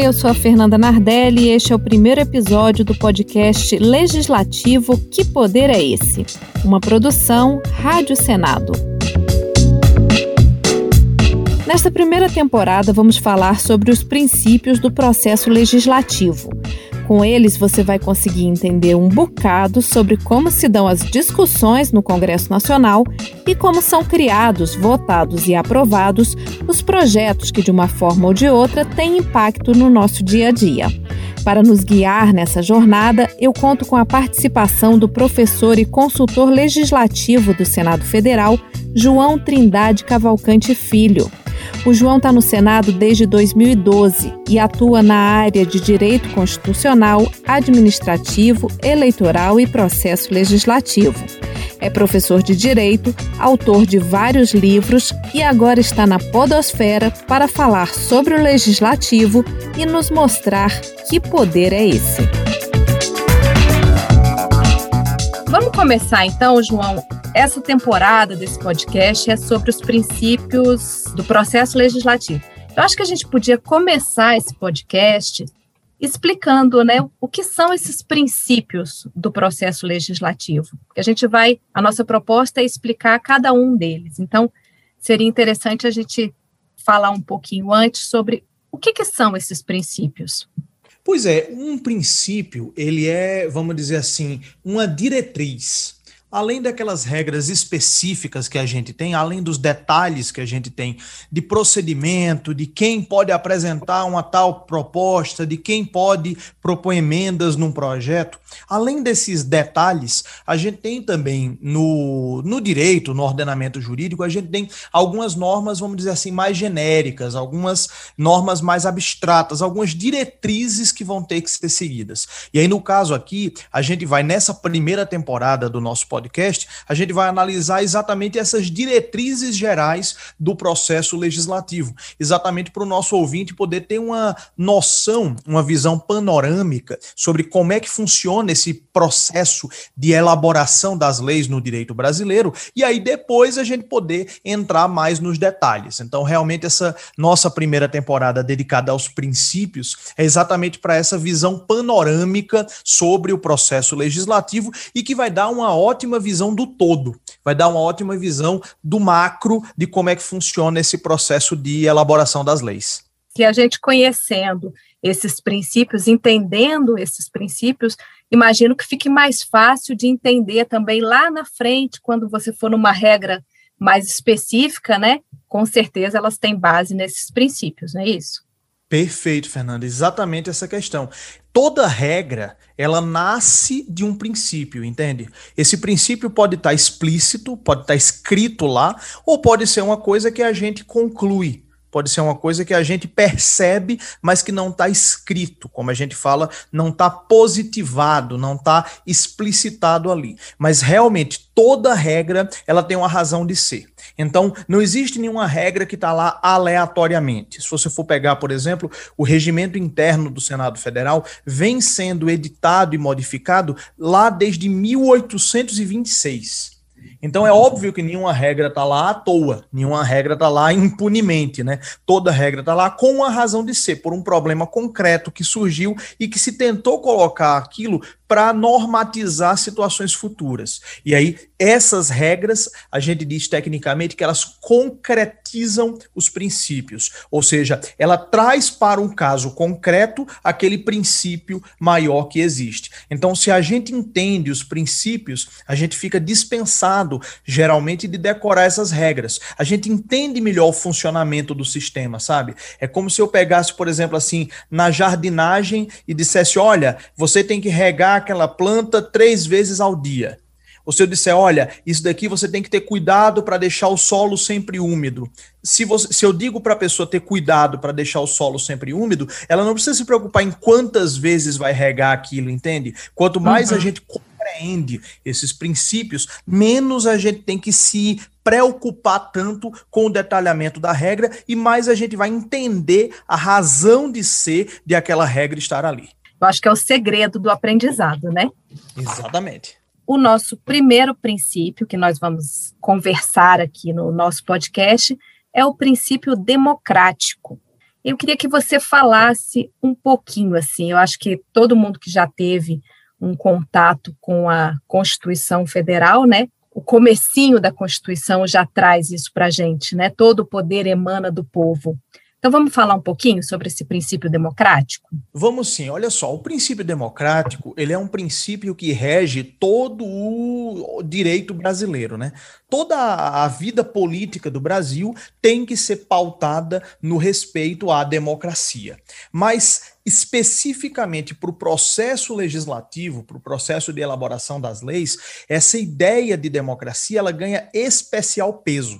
Oi, eu sou a Fernanda Nardelli e este é o primeiro episódio do podcast Legislativo Que Poder é Esse? Uma produção Rádio Senado. Nesta primeira temporada, vamos falar sobre os princípios do processo legislativo. Com eles, você vai conseguir entender um bocado sobre como se dão as discussões no Congresso Nacional e como são criados, votados e aprovados os projetos que, de uma forma ou de outra, têm impacto no nosso dia a dia. Para nos guiar nessa jornada, eu conto com a participação do professor e consultor legislativo do Senado Federal, João Trindade Cavalcante Filho. O João está no Senado desde 2012 e atua na área de direito constitucional, administrativo, eleitoral e processo legislativo. É professor de direito, autor de vários livros e agora está na Podosfera para falar sobre o legislativo e nos mostrar que poder é esse. Vamos começar então, João, essa temporada desse podcast é sobre os princípios do processo legislativo. Eu acho que a gente podia começar esse podcast explicando né, o que são esses princípios do processo legislativo. A gente vai, a nossa proposta é explicar cada um deles. Então, seria interessante a gente falar um pouquinho antes sobre o que, que são esses princípios. Pois é, um princípio, ele é, vamos dizer assim, uma diretriz além daquelas regras específicas que a gente tem, além dos detalhes que a gente tem de procedimento, de quem pode apresentar uma tal proposta, de quem pode propor emendas num projeto, além desses detalhes, a gente tem também no, no direito, no ordenamento jurídico, a gente tem algumas normas, vamos dizer assim, mais genéricas, algumas normas mais abstratas, algumas diretrizes que vão ter que ser seguidas. E aí, no caso aqui, a gente vai nessa primeira temporada do nosso podcast podcast, a gente vai analisar exatamente essas diretrizes gerais do processo legislativo, exatamente para o nosso ouvinte poder ter uma noção, uma visão panorâmica sobre como é que funciona esse processo de elaboração das leis no direito brasileiro, e aí depois a gente poder entrar mais nos detalhes. Então, realmente, essa nossa primeira temporada dedicada aos princípios é exatamente para essa visão panorâmica sobre o processo legislativo e que vai dar uma ótima ótima visão do todo, vai dar uma ótima visão do macro de como é que funciona esse processo de elaboração das leis. Que a gente conhecendo esses princípios, entendendo esses princípios, imagino que fique mais fácil de entender também lá na frente, quando você for numa regra mais específica, né? Com certeza elas têm base nesses princípios, não é isso? Perfeito, Fernanda. Exatamente essa questão. Toda regra, ela nasce de um princípio, entende? Esse princípio pode estar explícito, pode estar escrito lá, ou pode ser uma coisa que a gente conclui. Pode ser uma coisa que a gente percebe, mas que não está escrito, como a gente fala, não está positivado, não está explicitado ali. Mas realmente toda regra ela tem uma razão de ser. Então, não existe nenhuma regra que está lá aleatoriamente. Se você for pegar, por exemplo, o regimento interno do Senado Federal, vem sendo editado e modificado lá desde 1826. Então é óbvio que nenhuma regra está lá à toa, nenhuma regra está lá impunemente, né? Toda regra está lá com uma razão de ser, por um problema concreto que surgiu e que se tentou colocar aquilo para normatizar situações futuras. E aí, essas regras, a gente diz tecnicamente que elas concretizam os princípios, ou seja, ela traz para um caso concreto aquele princípio maior que existe. Então, se a gente entende os princípios, a gente fica dispensado, geralmente, de decorar essas regras. A gente entende melhor o funcionamento do sistema, sabe? É como se eu pegasse, por exemplo, assim, na jardinagem e dissesse: olha, você tem que regar aquela planta três vezes ao dia. Ou se eu disser, olha, isso daqui você tem que ter cuidado para deixar o solo sempre úmido. Se, você, se eu digo para a pessoa ter cuidado para deixar o solo sempre úmido, ela não precisa se preocupar em quantas vezes vai regar aquilo, entende? Quanto mais uhum. a gente compreende esses princípios, menos a gente tem que se preocupar tanto com o detalhamento da regra e mais a gente vai entender a razão de ser de aquela regra estar ali. Eu acho que é o segredo do aprendizado, né? Exatamente. O nosso primeiro princípio que nós vamos conversar aqui no nosso podcast é o princípio democrático. Eu queria que você falasse um pouquinho assim. Eu acho que todo mundo que já teve um contato com a Constituição Federal, né? O comecinho da Constituição já traz isso para a gente, né? Todo o poder emana do povo. Então vamos falar um pouquinho sobre esse princípio democrático? Vamos sim. Olha só, o princípio democrático, ele é um princípio que rege todo o direito brasileiro, né? Toda a vida política do Brasil tem que ser pautada no respeito à democracia. Mas especificamente para o processo legislativo, para o processo de elaboração das leis, essa ideia de democracia ela ganha especial peso.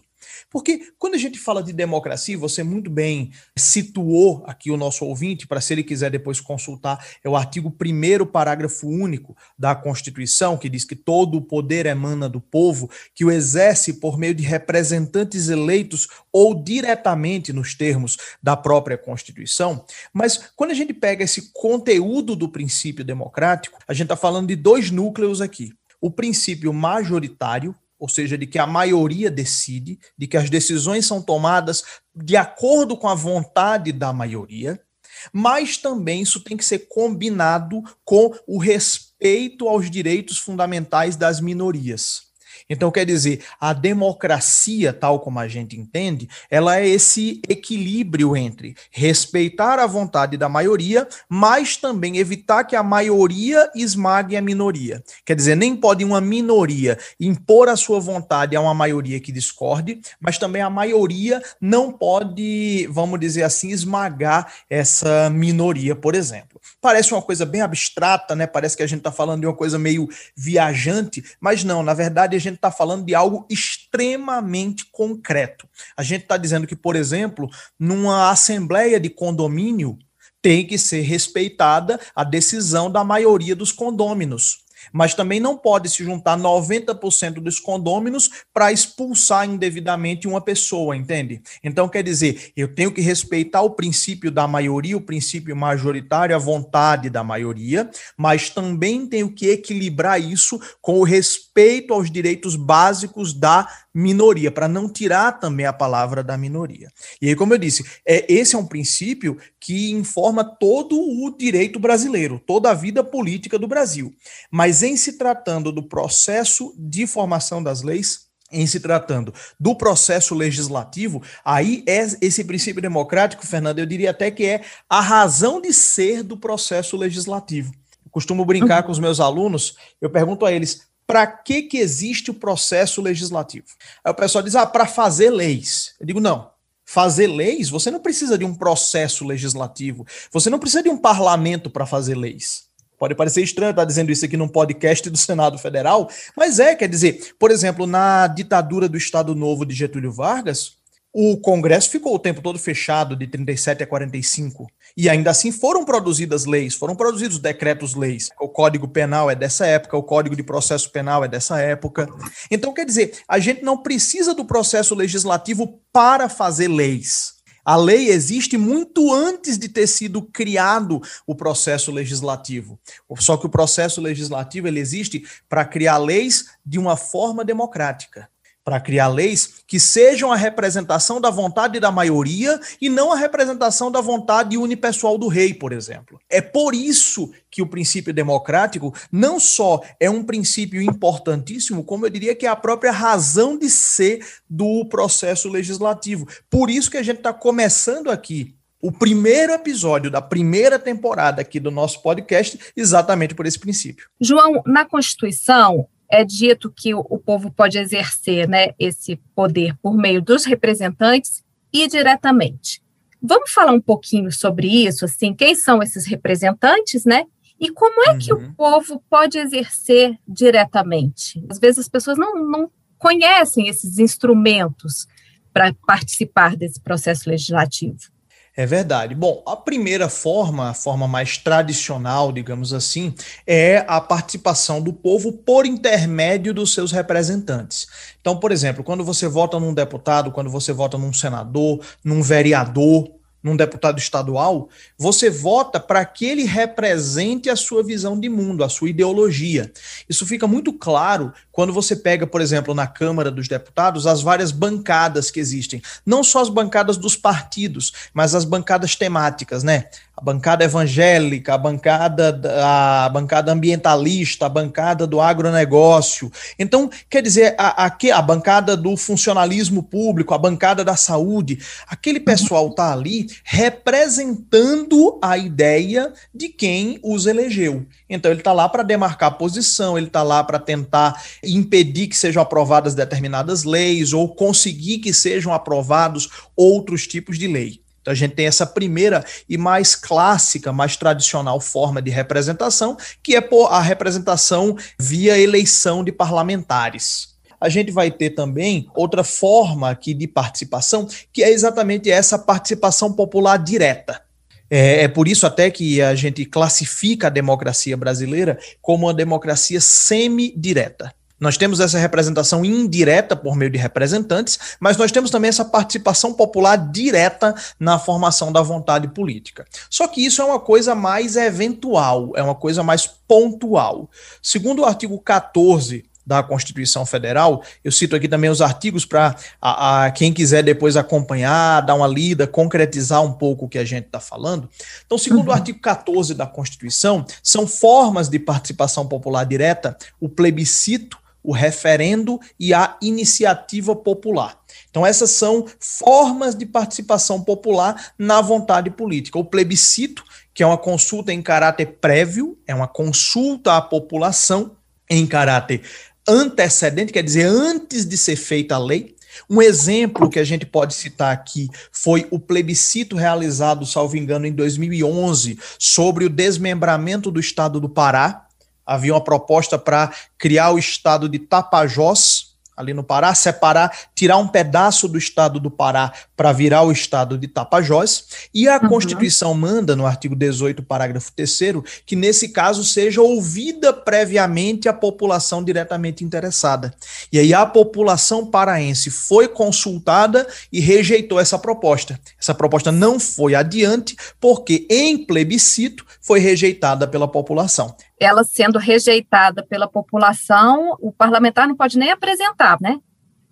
Porque quando a gente fala de democracia, você muito bem situou aqui o nosso ouvinte, para se ele quiser depois consultar, é o artigo 1, parágrafo único da Constituição, que diz que todo o poder emana do povo, que o exerce por meio de representantes eleitos ou diretamente nos termos da própria Constituição. Mas quando a gente pega esse conteúdo do princípio democrático, a gente está falando de dois núcleos aqui. O princípio majoritário, ou seja, de que a maioria decide, de que as decisões são tomadas de acordo com a vontade da maioria, mas também isso tem que ser combinado com o respeito aos direitos fundamentais das minorias. Então, quer dizer, a democracia, tal como a gente entende, ela é esse equilíbrio entre respeitar a vontade da maioria, mas também evitar que a maioria esmague a minoria. Quer dizer, nem pode uma minoria impor a sua vontade a uma maioria que discorde, mas também a maioria não pode, vamos dizer assim, esmagar essa minoria, por exemplo. Parece uma coisa bem abstrata, né? Parece que a gente está falando de uma coisa meio viajante, mas não, na verdade a gente está falando de algo extremamente concreto. A gente está dizendo que, por exemplo, numa assembleia de condomínio, tem que ser respeitada a decisão da maioria dos condôminos mas também não pode se juntar 90% dos condôminos para expulsar indevidamente uma pessoa, entende? Então, quer dizer, eu tenho que respeitar o princípio da maioria, o princípio majoritário, a vontade da maioria, mas também tenho que equilibrar isso com o respeito aos direitos básicos da minoria, para não tirar também a palavra da minoria. E aí, como eu disse, é, esse é um princípio que informa todo o direito brasileiro, toda a vida política do Brasil. Mas em se tratando do processo de formação das leis, em se tratando do processo legislativo, aí é esse princípio democrático, Fernando, eu diria até que é a razão de ser do processo legislativo. Eu costumo brincar com os meus alunos, eu pergunto a eles: para que, que existe o processo legislativo? Aí o pessoal diz, ah, para fazer leis. Eu digo, não. Fazer leis, você não precisa de um processo legislativo. Você não precisa de um parlamento para fazer leis. Pode parecer estranho estar dizendo isso aqui num podcast do Senado Federal, mas é, quer dizer, por exemplo, na ditadura do Estado Novo de Getúlio Vargas, o Congresso ficou o tempo todo fechado, de 37 a 45. E ainda assim foram produzidas leis, foram produzidos decretos-leis. O Código Penal é dessa época, o Código de Processo Penal é dessa época. Então, quer dizer, a gente não precisa do processo legislativo para fazer leis. A lei existe muito antes de ter sido criado o processo legislativo. Só que o processo legislativo ele existe para criar leis de uma forma democrática para criar leis que sejam a representação da vontade da maioria e não a representação da vontade unipessoal do rei, por exemplo. É por isso que o princípio democrático não só é um princípio importantíssimo, como eu diria que é a própria razão de ser do processo legislativo. Por isso que a gente está começando aqui o primeiro episódio da primeira temporada aqui do nosso podcast, exatamente por esse princípio. João, na Constituição, é dito que o, povo pode exercer né, esse poder por meio dos representantes e diretamente. Vamos falar um pouquinho sobre isso, assim, quem são esses representantes, né? E como é que o uhum. povo pode exercer diretamente? Às vezes as pessoas não, não conhecem esses instrumentos para participar desse processo legislativo. É verdade. Bom, a primeira forma, a forma mais tradicional, digamos assim, é a participação do povo por intermédio dos seus representantes. Então, por exemplo, quando você vota num deputado, quando você vota num senador, num vereador, num deputado estadual, você vota para que ele represente a sua visão de mundo, a sua ideologia. Isso fica muito claro quando você pega, por exemplo, na Câmara dos Deputados, as várias bancadas que existem. Não só as bancadas dos partidos, mas as bancadas temáticas, né? A bancada evangélica, a bancada, a bancada ambientalista, a bancada do agronegócio. Então, quer dizer, a, a, a bancada do funcionalismo público, a bancada da saúde, aquele pessoal está ali representando a ideia de quem os elegeu. Então, ele está lá para demarcar posição, ele está lá para tentar impedir que sejam aprovadas determinadas leis ou conseguir que sejam aprovados outros tipos de lei. Então a gente tem essa primeira e mais clássica, mais tradicional forma de representação, que é a representação via eleição de parlamentares. A gente vai ter também outra forma aqui de participação, que é exatamente essa participação popular direta. É, é, por isso até que a gente classifica a democracia brasileira como uma democracia semidireta. Nós temos essa representação indireta por meio de representantes, mas nós temos também essa participação popular direta na formação da vontade política. Só que isso é uma coisa mais eventual, é uma coisa mais pontual. Segundo o artigo 14 da Constituição Federal. Eu cito aqui também os artigos para quem quiser depois acompanhar, dar uma lida, concretizar um pouco o que a gente está falando. Então, segundo uhum. o artigo 14 da Constituição, são formas de participação popular direta o plebiscito, o referendo e a iniciativa popular. Então, essas são formas de participação popular na vontade política. O plebiscito, que é uma consulta em caráter prévio, é uma consulta à população em caráter antecedente, quer dizer, antes de ser feita a lei. Um exemplo que a gente pode citar aqui foi o plebiscito realizado, salvo engano, em 2011, sobre o desmembramento do estado do Pará havia uma proposta para criar o estado de Tapajós, ali no Pará, separar, tirar um pedaço do estado do Pará para virar o estado de Tapajós, e a uhum. Constituição manda, no artigo 18, parágrafo 3 que nesse caso seja ouvida previamente a população diretamente interessada. E aí a população paraense foi consultada e rejeitou essa proposta. Essa proposta não foi adiante, porque em plebiscito foi rejeitada pela população ela sendo rejeitada pela população, o parlamentar não pode nem apresentar, né?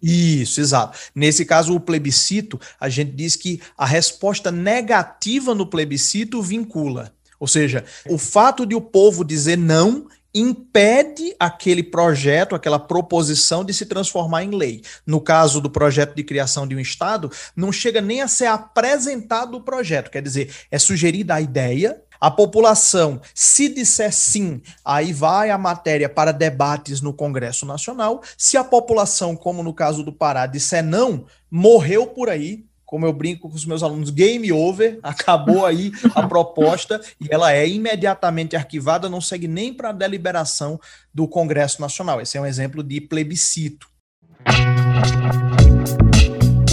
Isso, exato. Nesse caso, o plebiscito, a gente diz que a resposta negativa no plebiscito vincula. Ou seja, o fato de o povo dizer não impede aquele projeto, aquela proposição de se transformar em lei. No caso do projeto de criação de um Estado, não chega nem a ser apresentado o projeto, quer dizer, é sugerida a ideia, a população, se disser sim, aí vai a matéria para debates no Congresso Nacional. Se a população, como no caso do Pará, disser não, morreu por aí. Como eu brinco com os meus alunos, game over, acabou aí a proposta e ela é imediatamente arquivada, não segue nem para a deliberação do Congresso Nacional. Esse é um exemplo de plebiscito.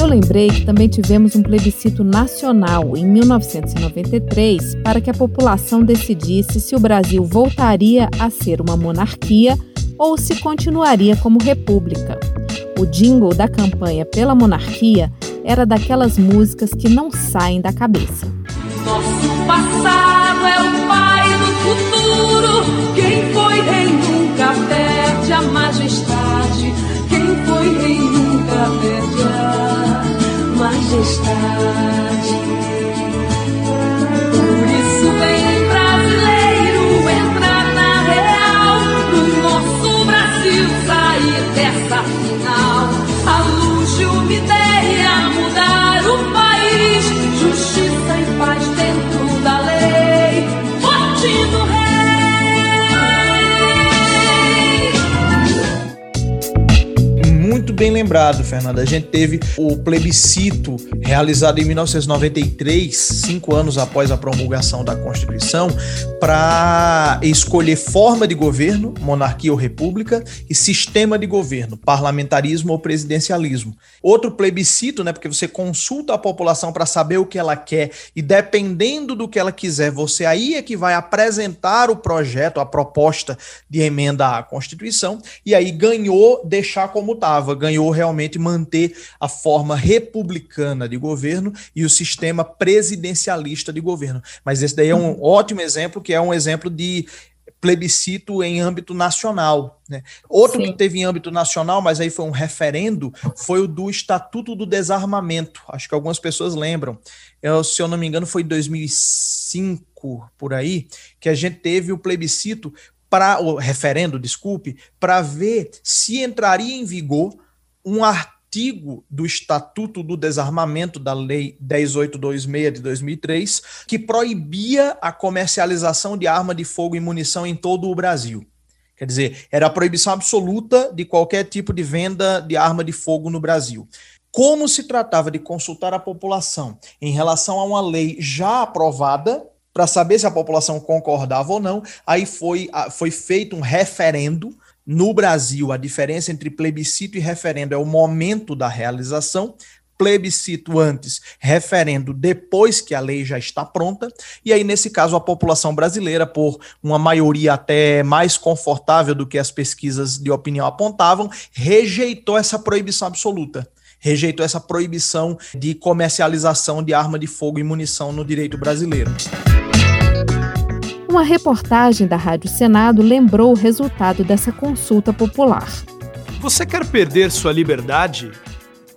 Eu lembrei que também tivemos um plebiscito nacional em 1993 para que a população decidisse se o Brasil voltaria a ser uma monarquia ou se continuaria como república. O jingle da campanha pela monarquia era daquelas músicas que não saem da cabeça. Nosso passado é o pai do futuro. Quem foi rei majestade. Bem lembrado, Fernanda. A gente teve o plebiscito realizado em 1993, cinco anos após a promulgação da Constituição, para escolher forma de governo, monarquia ou república, e sistema de governo, parlamentarismo ou presidencialismo. Outro plebiscito, né, porque você consulta a população para saber o que ela quer e dependendo do que ela quiser, você aí é que vai apresentar o projeto, a proposta de emenda à Constituição, e aí ganhou deixar como estava ganhou realmente manter a forma republicana de governo e o sistema presidencialista de governo. Mas esse daí é um ótimo exemplo, que é um exemplo de plebiscito em âmbito nacional. Né? Outro Sim. que teve em âmbito nacional, mas aí foi um referendo, foi o do Estatuto do Desarmamento. Acho que algumas pessoas lembram. Eu, se eu não me engano, foi em 2005, por aí, que a gente teve o plebiscito para o referendo, desculpe, para ver se entraria em vigor um artigo do Estatuto do Desarmamento da Lei 10826 de 2003 que proibia a comercialização de arma de fogo e munição em todo o Brasil. Quer dizer, era a proibição absoluta de qualquer tipo de venda de arma de fogo no Brasil. Como se tratava de consultar a população em relação a uma lei já aprovada, para saber se a população concordava ou não. Aí foi, foi feito um referendo. No Brasil, a diferença entre plebiscito e referendo é o momento da realização. Plebiscito antes, referendo depois que a lei já está pronta. E aí, nesse caso, a população brasileira, por uma maioria até mais confortável do que as pesquisas de opinião apontavam, rejeitou essa proibição absoluta rejeitou essa proibição de comercialização de arma de fogo e munição no direito brasileiro. Uma reportagem da Rádio Senado lembrou o resultado dessa consulta popular. Você quer perder sua liberdade?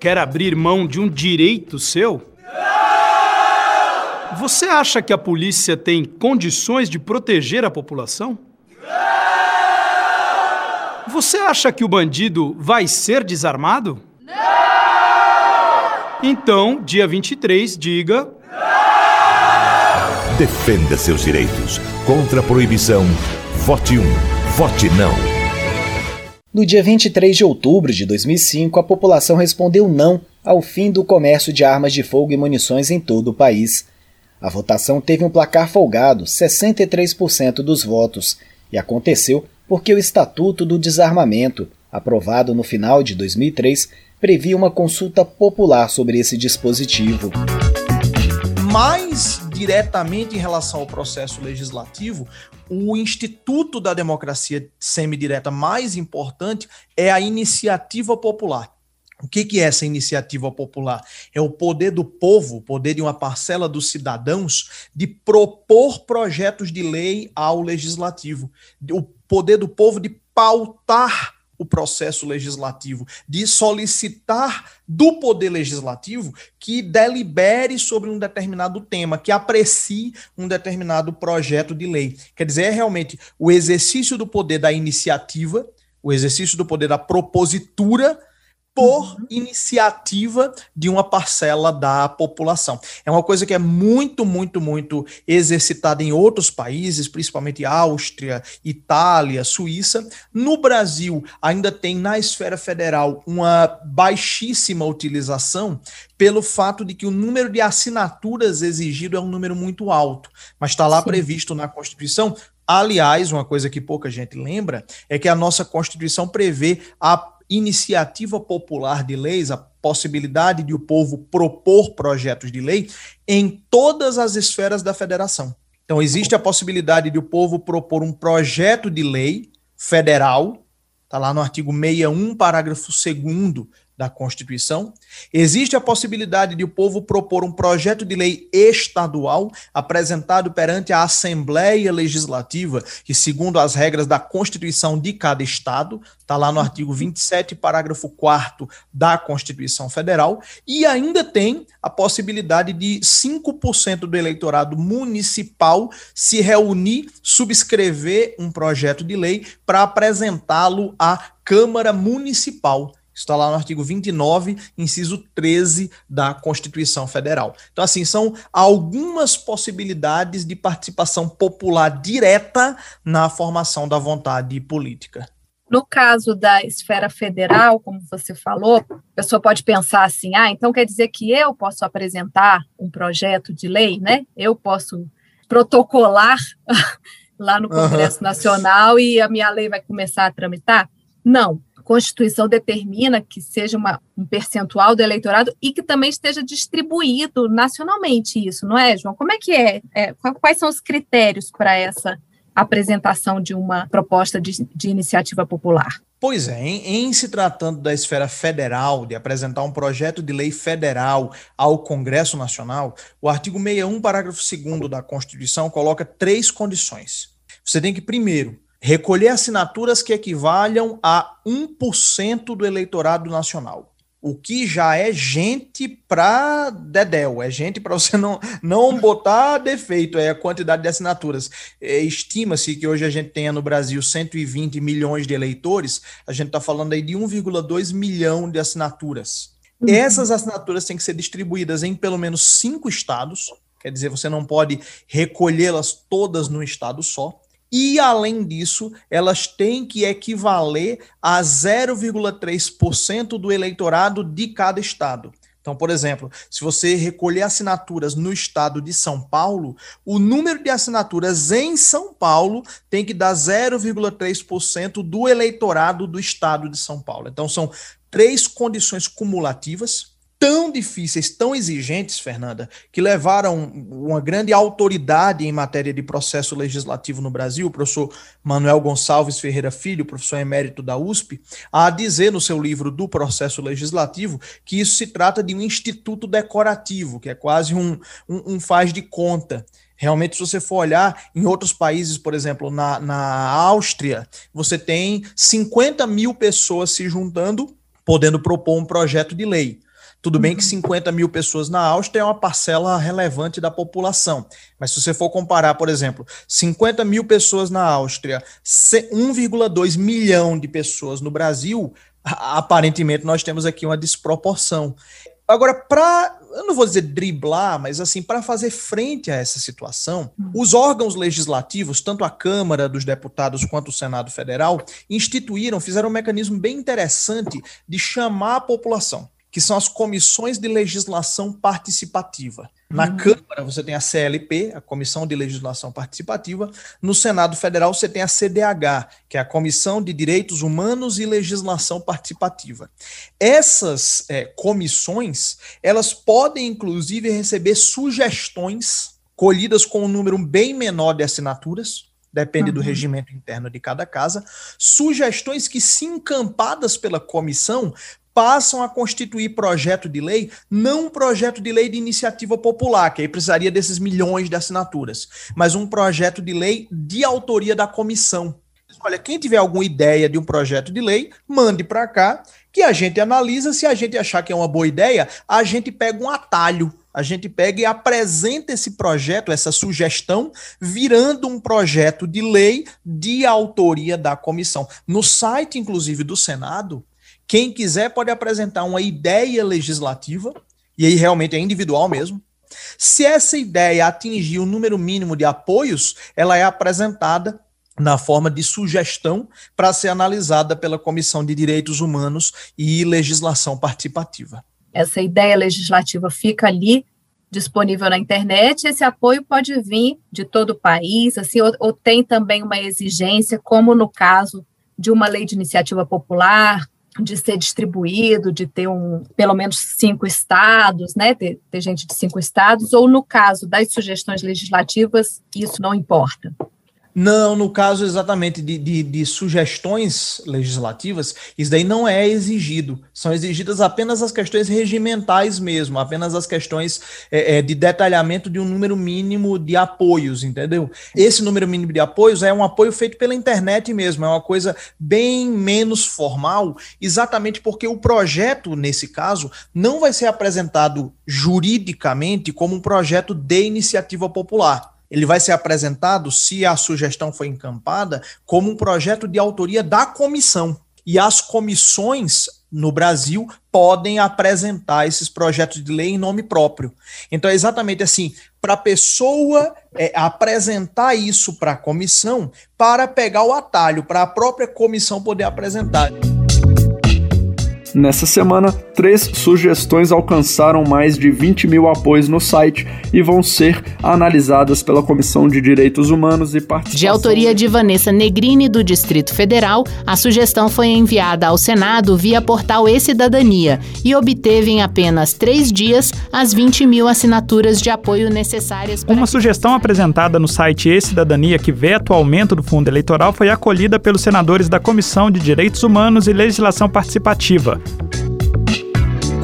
Quer abrir mão de um direito seu? Não! Você acha que a polícia tem condições de proteger a população? Não! Você acha que o bandido vai ser desarmado? Não! Então, dia 23, diga Defenda seus direitos. Contra a proibição, vote 1. Vote não. No dia 23 de outubro de 2005, a população respondeu não ao fim do comércio de armas de fogo e munições em todo o país. A votação teve um placar folgado, 63% dos votos, e aconteceu porque o Estatuto do Desarmamento, aprovado no final de 2003, previa uma consulta popular sobre esse dispositivo. Mais diretamente em relação ao processo legislativo, o instituto da democracia semidireta mais importante é a iniciativa popular. O que, é essa iniciativa popular? É o poder do povo, o poder de uma parcela dos cidadãos, de propor projetos de lei ao legislativo. O poder do povo de pautar o processo legislativo, de solicitar do poder legislativo que delibere sobre um determinado tema, que aprecie um determinado projeto de lei. Quer dizer, é realmente o exercício do poder da iniciativa, o exercício do poder da propositura por uhum. iniciativa de uma parcela da população. É uma coisa que é muito, muito, muito exercitada em outros países, principalmente Áustria, Itália, Suíça. No Brasil, ainda tem na esfera federal uma baixíssima utilização pelo fato de que o número de assinaturas exigido é um número muito alto, mas está lá Sim. previsto na Constituição Aliás, uma coisa que pouca gente lembra é que a nossa Constituição prevê a iniciativa popular de leis, a possibilidade de o povo propor projetos de lei em todas as esferas da federação. Então, existe a possibilidade de o povo propor um projeto de lei federal, está lá no artigo 61, parágrafo 2 da Constituição, existe a possibilidade de o povo propor um projeto de lei estadual apresentado perante a Assembleia Legislativa, que, segundo as regras da Constituição de cada Estado, está lá no artigo 27, parágrafo 4 da Constituição Federal, e ainda tem a possibilidade de 5% do eleitorado municipal se reunir, subscrever um projeto de lei para apresentá-lo à Câmara Municipal Está lá no artigo 29, inciso 13 da Constituição Federal. Então, assim, são algumas possibilidades de participação popular direta na formação da vontade política. No caso da esfera federal, como você falou, a pessoa pode pensar assim: ah, então quer dizer que eu posso apresentar um projeto de lei, né? Eu posso protocolar lá no Congresso uhum. Nacional e a minha lei vai começar a tramitar? Não. Constituição determina que seja uma, um percentual do eleitorado e que também esteja distribuído nacionalmente isso, não é, João? Como é que é? é quais são os critérios para essa apresentação de uma proposta de, de iniciativa popular? Pois é, em, em, se tratando da esfera federal, de apresentar um projeto de lei federal ao Congresso Nacional, o artigo 61, parágrafo 2 da Constituição coloca três condições. Você tem que, primeiro, recolher assinaturas que equivalham a 1% do eleitorado nacional o que já é gente para dedéu, é gente para você não, não botar defeito, é a quantidade de assinaturas. É, Estima-se que hoje a gente tenha no Brasil 120 milhões de eleitores, a gente está falando aí de 1,2 milhão de assinaturas. Uhum. Essas assinaturas têm que ser distribuídas em pelo menos cinco estados, quer dizer, você não pode recolhê-las todas num estado só. E, além disso, elas têm que equivaler a 0,3% do eleitorado de cada estado. Então, por exemplo, se você recolher assinaturas no estado de São Paulo, o número de assinaturas em São Paulo tem que dar 0,3% do eleitorado do estado de São Paulo. Então, são três condições cumulativas tão difíceis, tão exigentes, Fernanda, que levaram uma grande autoridade em matéria de processo legislativo no Brasil, o professor Manuel Gonçalves Ferreira Filho, professor emérito da USP, a dizer no seu livro do processo legislativo que isso se trata de um instituto decorativo, que é quase um, um, um faz de conta. Realmente, se você for olhar em outros países, por exemplo, na, na Áustria, você tem 50 mil pessoas se juntando, podendo propor um projeto de lei. Tudo bem que 50 uhum. mil pessoas na Áustria é uma parcela relevante da população, mas se você for comparar, por exemplo, 50 mil pessoas na Áustria, 1,2 milhão de pessoas no Brasil, aparentemente nós temos aqui uma desproporção. Agora, para, eu não vou dizer driblar, mas assim, para fazer frente a essa situação, uhum. os órgãos legislativos, tanto a Câmara dos Deputados quanto o Senado Federal, instituíram, fizeram um mecanismo bem interessante de chamar a população que são as comissões de legislação participativa. Na uhum. Câmara você tem a CLP, a Comissão de Legislação Participativa. No Senado Federal você tem a CDH, que é a Comissão de Direitos Humanos e Legislação Participativa. Essas é, comissões, elas podem inclusive receber sugestões colhidas com um número bem menor de assinaturas, depende uhum. do regimento interno de cada casa, sugestões que, se encampadas pela comissão, passam a constituir projeto de lei, não um projeto de lei de iniciativa popular, que aí precisaria desses milhões de assinaturas, mas um projeto de lei de autoria da comissão. Olha, quem tiver alguma ideia de um projeto de lei, mande para cá, que a gente analisa. Se a gente achar que é uma boa ideia, a gente pega um atalho a gente pega e apresenta esse projeto, essa sugestão, virando um projeto de lei de autoria da comissão. No site, inclusive, do Senado, quem quiser pode apresentar uma ideia legislativa, e aí realmente é individual mesmo. Se essa ideia atingir o número mínimo de apoios, ela é apresentada na forma de sugestão para ser analisada pela Comissão de Direitos Humanos e Legislação Participativa. Essa ideia legislativa fica ali disponível na internet. Esse apoio pode vir de todo o país, assim, ou, ou tem também uma exigência, como no caso de uma lei de iniciativa popular, de ser distribuído, de ter um, pelo menos cinco estados, né, ter, ter gente de cinco estados, ou no caso das sugestões legislativas, isso não importa? Não, no caso exatamente de, de, de, sugestões legislativas, isso daí não é exigido. São exigidas apenas as questões regimentais mesmo, apenas as questões é, é, de detalhamento de um número mínimo de apoios, entendeu? Esse número mínimo de apoios é um apoio feito pela internet mesmo, é uma coisa bem menos formal, exatamente porque o projeto, nesse caso, não vai ser apresentado juridicamente como um projeto de iniciativa popular ele vai ser apresentado, se a sugestão for encampada, como um projeto de autoria da comissão. E as comissões no Brasil podem apresentar esses projetos de lei em nome próprio. Então, é exatamente assim: para a pessoa é, apresentar isso para a comissão, para pegar o atalho, para a própria comissão poder apresentar. Nessa semana, três sugestões alcançaram mais de 20 mil apoios no site e vão ser analisadas pela Comissão de Direitos Humanos e Participação. De autoria de Vanessa Negrini, do Distrito Federal, a sugestão foi enviada ao Senado via portal E-Cidadania e obteve em apenas três dias as 20 mil assinaturas de apoio necessárias. Para... Uma sugestão apresentada no site E-Cidadania que veta o aumento do fundo eleitoral foi acolhida pelos senadores da Comissão de Direitos Humanos e Legislação Participativa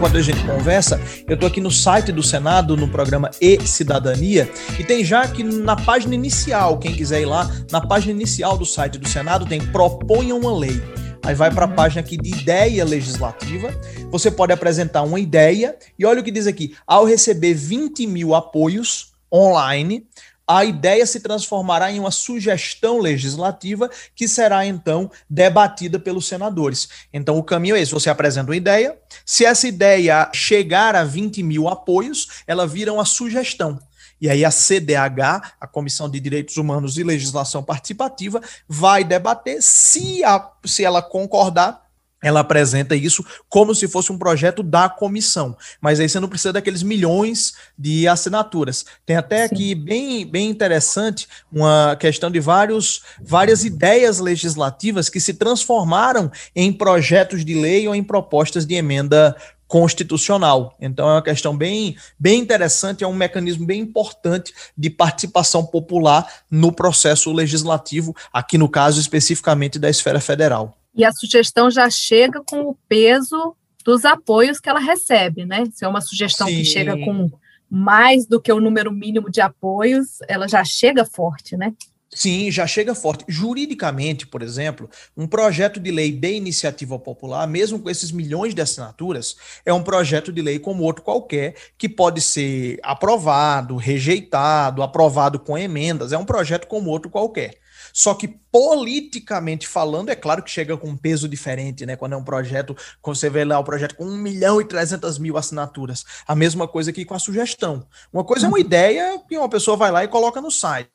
quando a gente conversa, eu estou aqui no site do Senado, no programa E-Cidadania, e tem já aqui na página inicial, quem quiser ir lá, na página inicial do site do Senado tem Proponha uma Lei. Aí vai para a página aqui de ideia legislativa. Você pode apresentar uma ideia e olha o que diz aqui: ao receber 20 mil apoios online, a ideia se transformará em uma sugestão legislativa que será então debatida pelos senadores. Então, o caminho é esse: você apresenta uma ideia, se essa ideia chegar a 20 mil apoios, ela vira uma sugestão. E aí a CDH, a Comissão de Direitos Humanos e Legislação Participativa, vai debater se, a, se ela concordar ela apresenta isso como se fosse um projeto da comissão. Mas aí você não precisa daqueles milhões de assinaturas. Tem até Sim. aqui bem, bem interessante uma questão de vários, várias ideias legislativas que se transformaram em projetos de lei ou em propostas de emenda constitucional. Então é uma questão bem, bem interessante, é um mecanismo bem importante de participação popular no processo legislativo, aqui no caso especificamente da esfera federal e a sugestão já chega com o peso dos apoios que ela recebe, né? Se é uma sugestão Sim. que chega com mais do que o número mínimo de apoios, ela já chega forte, né? Sim, já chega forte. Juridicamente, por exemplo, um projeto de lei de iniciativa popular, mesmo com esses milhões de assinaturas, é um projeto de lei como outro qualquer, que pode ser aprovado, rejeitado, aprovado com emendas, é um projeto como outro qualquer. Só que politicamente falando, é claro que chega com um peso diferente, né? Quando é um projeto, quando você vê lá o projeto com 1 milhão e 300 mil assinaturas. A mesma coisa aqui com a sugestão. Uma coisa é uma ideia que uma pessoa vai lá e coloca no site.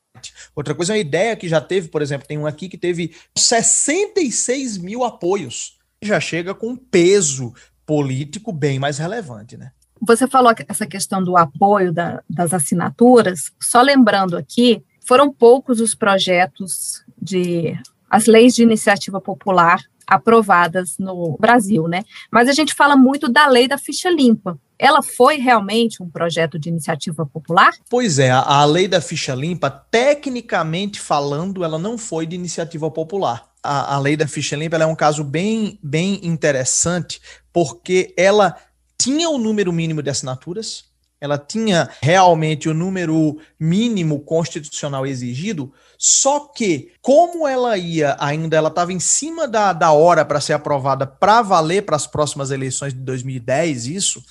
Outra coisa é uma ideia que já teve, por exemplo, tem um aqui que teve 66 mil apoios. Já chega com um peso político bem mais relevante, né? Você falou essa questão do apoio da, das assinaturas, só lembrando aqui foram poucos os projetos de as leis de iniciativa popular aprovadas no Brasil, né? Mas a gente fala muito da lei da ficha limpa. Ela foi realmente um projeto de iniciativa popular? Pois é, a, lei da ficha limpa, tecnicamente falando, ela não foi de iniciativa popular. A, a lei da ficha limpa é um caso bem, bem interessante, porque ela tinha o um número mínimo de assinaturas, ela tinha realmente o número mínimo constitucional exigido, só que, como ela ia ainda, ela estava em cima da, da hora para ser aprovada para valer para as próximas eleições de 2010, isso,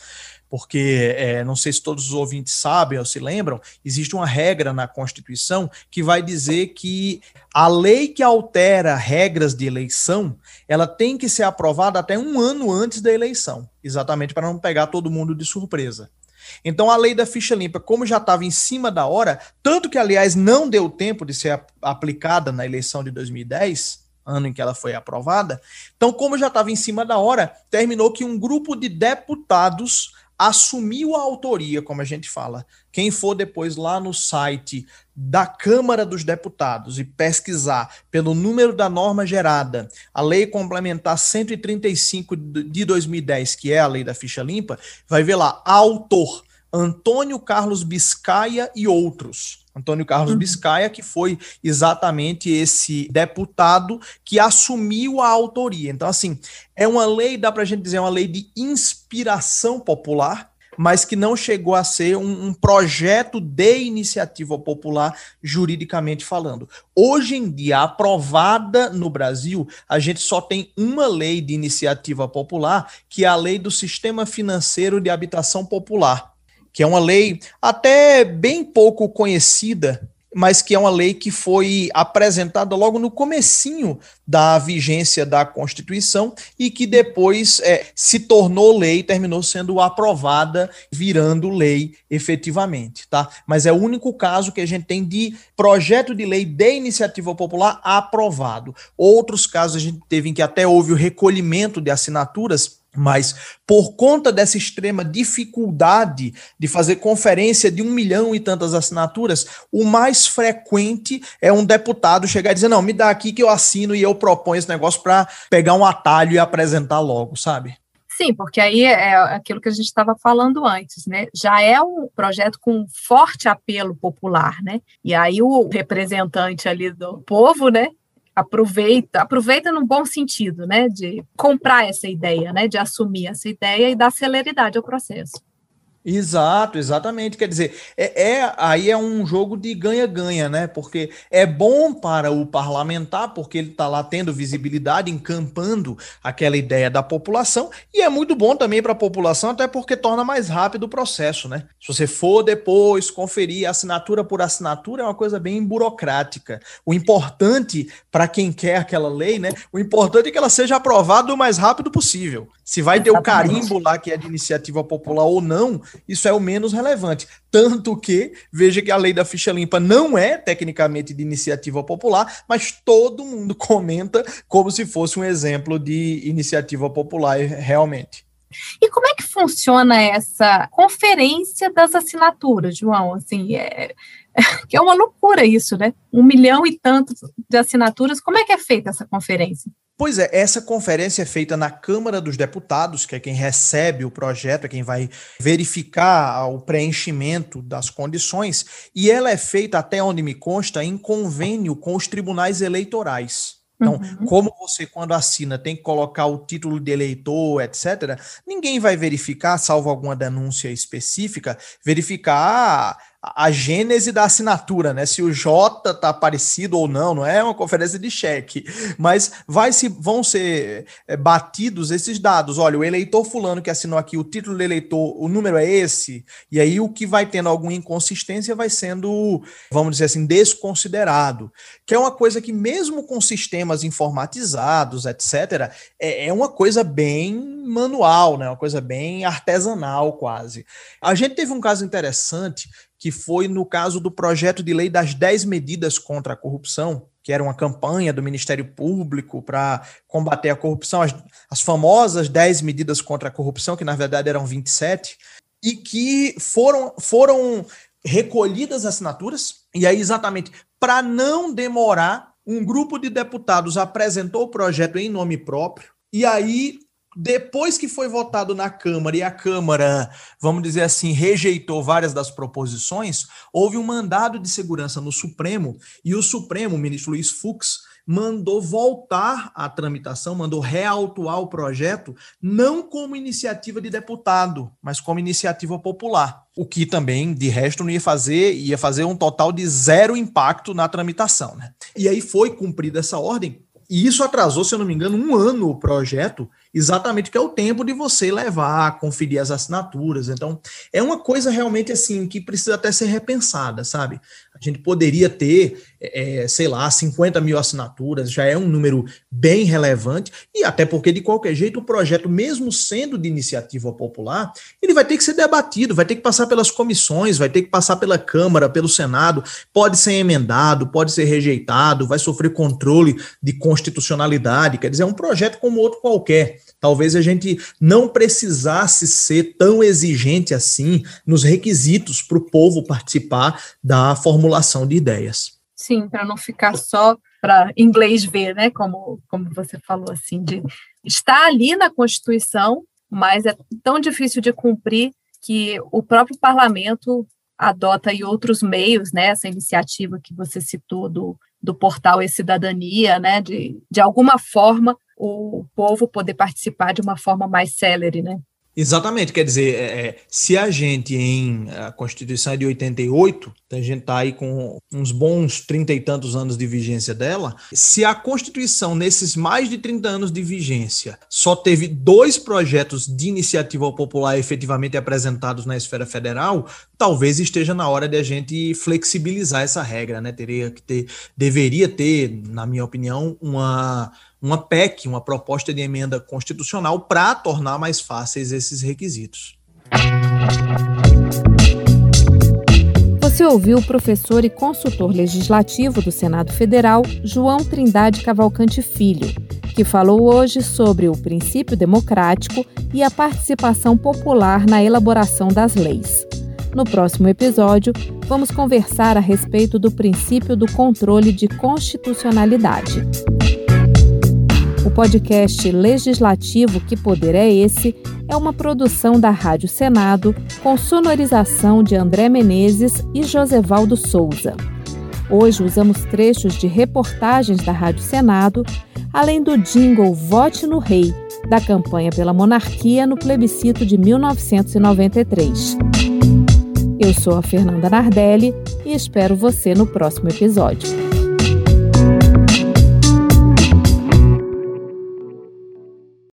porque é, não sei se todos os ouvintes sabem ou se lembram, existe uma regra na Constituição que vai dizer que a lei que altera regras de eleição, ela tem que ser aprovada até um ano antes da eleição, exatamente para não pegar todo mundo de surpresa. Então a lei da ficha limpa, como já estava em cima da hora, tanto que, aliás, não deu tempo de ser aplicada na eleição de 2010, ano em que ela foi aprovada, então, como já estava em cima da hora, terminou que um grupo de deputados assumiu a autoria, como a gente fala. Quem for depois lá no site da Câmara dos Deputados e pesquisar pelo número da norma gerada, a Lei Complementar 135 de 2010, que é a Lei da Ficha Limpa, vai ver lá, autor Antônio Carlos Biscaia e outros. Antônio Carlos uhum. Biscaia, que foi exatamente esse deputado que assumiu a autoria. Então, assim, é uma lei, dá para a gente dizer, é uma lei de inspiração popular, mas que não chegou a ser um, um, projeto de iniciativa popular, juridicamente falando. Hoje em dia, aprovada no Brasil, a gente só tem uma lei de iniciativa popular, que é a Lei do Sistema Financeiro de Habitação Popular que é uma lei até bem pouco conhecida, mas que é uma lei que foi apresentada logo no comecinho da vigência da Constituição e que depois é, se tornou lei, terminou sendo aprovada, virando lei efetivamente, tá? Mas é o único caso que a gente tem de projeto de lei de iniciativa popular aprovado. Outros casos a gente teve em que até houve o recolhimento de assinaturas Mas por conta dessa extrema dificuldade de fazer conferência de um milhão e tantas assinaturas, o mais frequente é um deputado chegar e dizer: não, me dá aqui que eu assino e eu proponho esse negócio para pegar um atalho e apresentar logo, sabe? Sim, porque aí é aquilo que a gente estava falando antes, né? Já é um projeto com forte apelo popular, né? E aí o representante ali do povo, né? Aproveita, aproveita no bom sentido, né? De comprar essa ideia, né? De assumir essa ideia e dar celeridade ao processo. Exato, exatamente. Quer dizer, é, é, aí é um jogo de ganha-ganha, né? Porque é bom para o parlamentar, porque ele está lá tendo visibilidade, encampando aquela ideia da população, e é muito bom também para a população, até porque torna mais rápido o processo, né? Se você for depois conferir assinatura por assinatura, é uma coisa bem burocrática. O importante para quem quer aquela lei, né? O importante é que ela seja aprovada o mais rápido possível. Se vai ter o carimbo lá que é de iniciativa popular ou não, isso é o menos relevante. Tanto que, veja que a lei da ficha limpa não é tecnicamente de iniciativa popular, mas todo mundo comenta como se fosse um exemplo de iniciativa popular realmente. E como é que funciona essa conferência das assinaturas, João? Assim, é, que é uma loucura isso, né? Um milhão e tantos de assinaturas. Como é que é feita essa conferência? Pois é, essa conferência é feita na Câmara dos Deputados, que é quem recebe o projeto, é quem vai verificar o preenchimento das condições, e ela é feita, até onde me consta, em convênio com os tribunais eleitorais. Então, uhum. como você, quando assina, tem que colocar o título de eleitor, etc., ninguém vai verificar, salvo alguma denúncia específica, verificar ah, a gênese da assinatura, né? Se o J tá parecido ou não, não é uma conferência de cheque, mas vai se vão ser é, batidos esses dados. Olha, o eleitor fulano que assinou aqui o título do eleitor, o número é esse, e aí o que vai tendo alguma inconsistência vai sendo, vamos dizer assim, desconsiderado, que é uma coisa que mesmo com sistemas informatizados, etc, é, é uma coisa bem manual, né? Uma coisa bem artesanal quase. A gente teve um caso interessante que foi no caso do projeto de lei das 10 medidas contra a corrupção, que era uma campanha do Ministério Público para combater a corrupção, as, as famosas 10 medidas contra a corrupção, que na verdade eram 27, e que foram, foram recolhidas assinaturas, e aí exatamente para não demorar, um grupo de deputados apresentou o projeto em nome próprio, e aí depois que foi votado na Câmara e a Câmara, vamos dizer assim, rejeitou várias das proposições, houve um mandado de segurança no Supremo e o Supremo, o ministro Luiz Fux, mandou voltar a tramitação, mandou reautuar o projeto, não como iniciativa de deputado, mas como iniciativa popular. O que também, de resto, não ia fazer, ia fazer um total de zero impacto na tramitação. Né? E aí foi cumprida essa ordem, e isso atrasou, se eu não me engano, um ano o projeto, exatamente que é o tempo de você levar, conferir as assinaturas. Então, é uma coisa realmente assim que precisa até ser repensada, sabe? A gente poderia ter, é, sei lá, 50 mil assinaturas, já é um número bem relevante, e até porque, de qualquer jeito, o projeto, mesmo sendo de iniciativa popular, ele vai ter que ser debatido, vai ter que passar pelas comissões, vai ter que passar pela Câmara, pelo Senado, pode ser emendado, pode ser rejeitado, vai sofrer controle de constitucionalidade, quer dizer, é um projeto como outro qualquer. Talvez a gente não precisasse ser tão exigente assim nos requisitos para o povo participar da formulação de ideias. Sim, para não ficar só para inglês ver, né? Como, como você falou assim, de estar ali na Constituição, mas é tão difícil de cumprir que o próprio parlamento adota aí outros meios, né? Essa iniciativa que você citou do, do portal E-Cidadania, né? De, de alguma forma o povo poder participar de uma forma mais célere, né? Exatamente, quer dizer, é, é se a gente em a Constituição é de 88, então a gente está aí com uns bons trinta e tantos anos de vigência dela, se a Constituição, nesses mais de 30 anos de vigência, só teve dois projetos de iniciativa popular efetivamente apresentados na esfera federal, talvez esteja na hora de a gente flexibilizar essa regra, né? Teria que ter, deveria ter, na minha opinião, uma uma PEC, uma proposta de emenda constitucional, para tornar mais fáceis esses requisitos. Você ouviu o professor e consultor legislativo do Senado Federal, João Trindade Cavalcante Filho que falou hoje sobre o princípio democrático e a participação popular na elaboração das leis. No próximo episódio, vamos conversar a respeito do princípio do controle de constitucionalidade. O podcast legislativo Que Poder é Esse? é uma produção da Rádio Senado com sonorização de André Menezes e Josevaldo Souza. Hoje usamos trechos de reportagens da Rádio Senado, além do jingle Vote no Rei, da campanha pela monarquia no plebiscito de 1993. Eu sou a Fernanda Nardelli e espero você no próximo episódio.